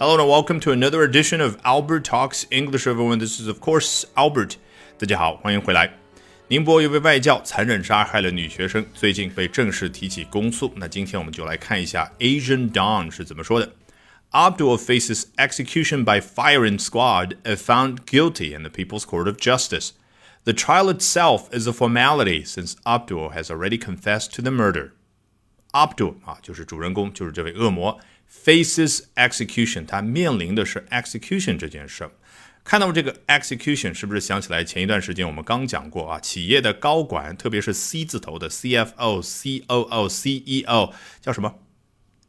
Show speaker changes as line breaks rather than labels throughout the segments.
Hello and welcome to another edition of Albert Talks English. Everyone, this is of course Albert. 大家好，欢迎回来。宁波有位外教残忍杀害了女学生，最近被正式提起公诉。那今天我们就来看一下 Asian Dawn 是怎么说的。Abdul faces execution by firing squad if found guilty in the People's Court of Justice. The trial itself is a formality since Abdul has already confessed to the murder. Abdul 啊，就是主人公，就是这位恶魔。 Faces execution，他面临的是 execution 这件事。看到这个 execution，是不是想起来前一段时间我们刚讲过啊？企业的高管，特别是 C 字头的 CFO、COO、CEO，叫什么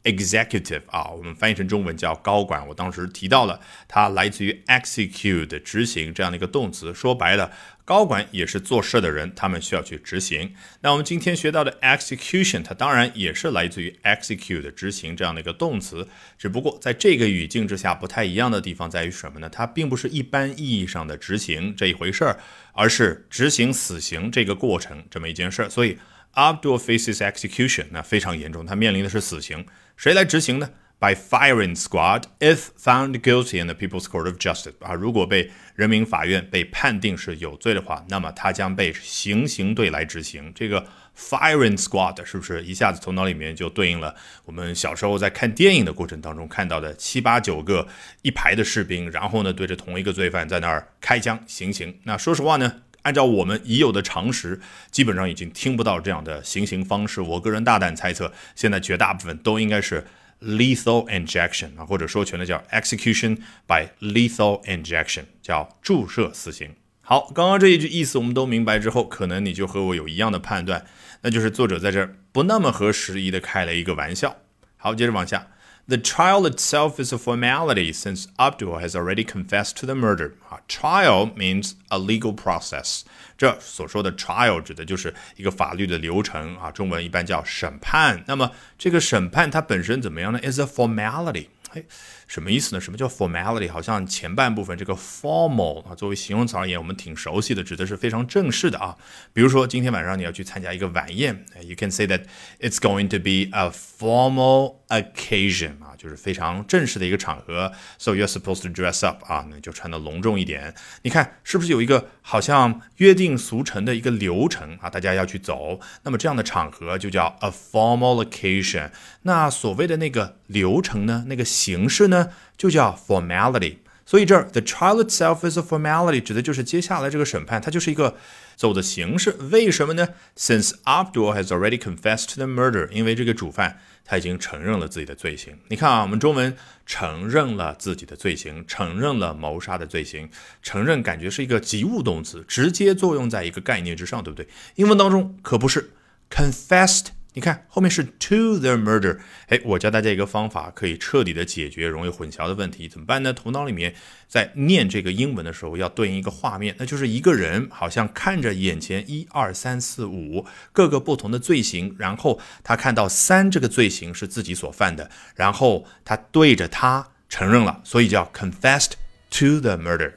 ？executive 啊，我们翻译成中文叫高管。我当时提到了，它来自于 execute 执行这样的一个动词。说白了，高管也是做事的人，他们需要去执行。那我们今天学到的 execution，它当然也是来自于 execute 执行这样的一个动词。只不过在这个语境之下，不太一样的地方在于什么呢？它并不是一般意义上的执行这一回事儿，而是执行死刑这个过程这么一件事儿。所以 Abdul faces execution，那非常严重，他面临的是死刑。谁来执行呢？By firing squad if found guilty in the People's Court of Justice 啊，如果被人民法院被判定是有罪的话，那么他将被行刑队来执行。这个 firing squad 是不是一下子头脑里面就对应了我们小时候在看电影的过程当中看到的七八九个一排的士兵，然后呢对着同一个罪犯在那儿开枪行刑？那说实话呢？按照我们已有的常识，基本上已经听不到这样的行刑方式。我个人大胆猜测，现在绝大部分都应该是 lethal injection 啊，或者说全的叫 execution by lethal injection，叫注射死刑。好，刚刚这一句意思我们都明白之后，可能你就和我有一样的判断，那就是作者在这儿不那么合时宜的开了一个玩笑。好，接着往下。The trial itself is a formality since Abdul has already confessed to the murder. 啊，trial means a legal process。这所说的 trial 指的就是一个法律的流程啊，中文一般叫审判。那么这个审判它本身怎么样呢？is a formality。哎， 什么意思呢？什么叫 formality？好像前半部分这个 formal 啊，作为形容词而言，我们挺熟悉的，指的是非常正式的啊。比如说今天晚上你要去参加一个晚宴，you can say that it's going to be a formal occasion 啊，就是非常正式的一个场合。So you're supposed to dress up 啊，那就穿的隆重一点。你看是不是有一个好像约定俗成的一个流程啊？大家要去走。那么这样的场合就叫 a formal occasion。那所谓的那个流程呢？那个形式呢就叫 formality。所以这儿 the trial itself is a formality 指的就是接下来这个审判，它就是一个走的形式。为什么呢？Since Abdul has already confessed the murder，因为这个主犯他已经承认了自己的罪行。你看啊，我们中文承认了自己的罪行，承认了谋杀的罪行，承认感觉是一个及物动词，直接作用在一个概念之上，对不对？英文当中可不是 confessed。你看后面是 to the murder，哎，我教大家一个方法，可以彻底的解决容易混淆的问题，怎么办呢？头脑里面在念这个英文的时候，要对应一个画面，那就是一个人好像看着眼前一二三四五各个不同的罪行，然后他看到三这个罪行是自己所犯的，然后他对着他承认了，所以叫 confessed to the murder。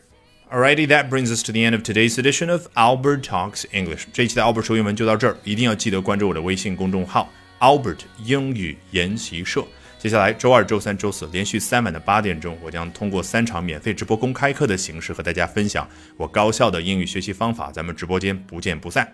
Alrighty, that brings us to the end of today's edition of Albert Talks English。这一期的 Albert 说英文就到这儿，一定要记得关注我的微信公众号 Albert 英语研习社。接下来周二、周三、周四连续三晚的八点钟，我将通过三场免费直播公开课的形式和大家分享我高效的英语学习方法。咱们直播间不见不散。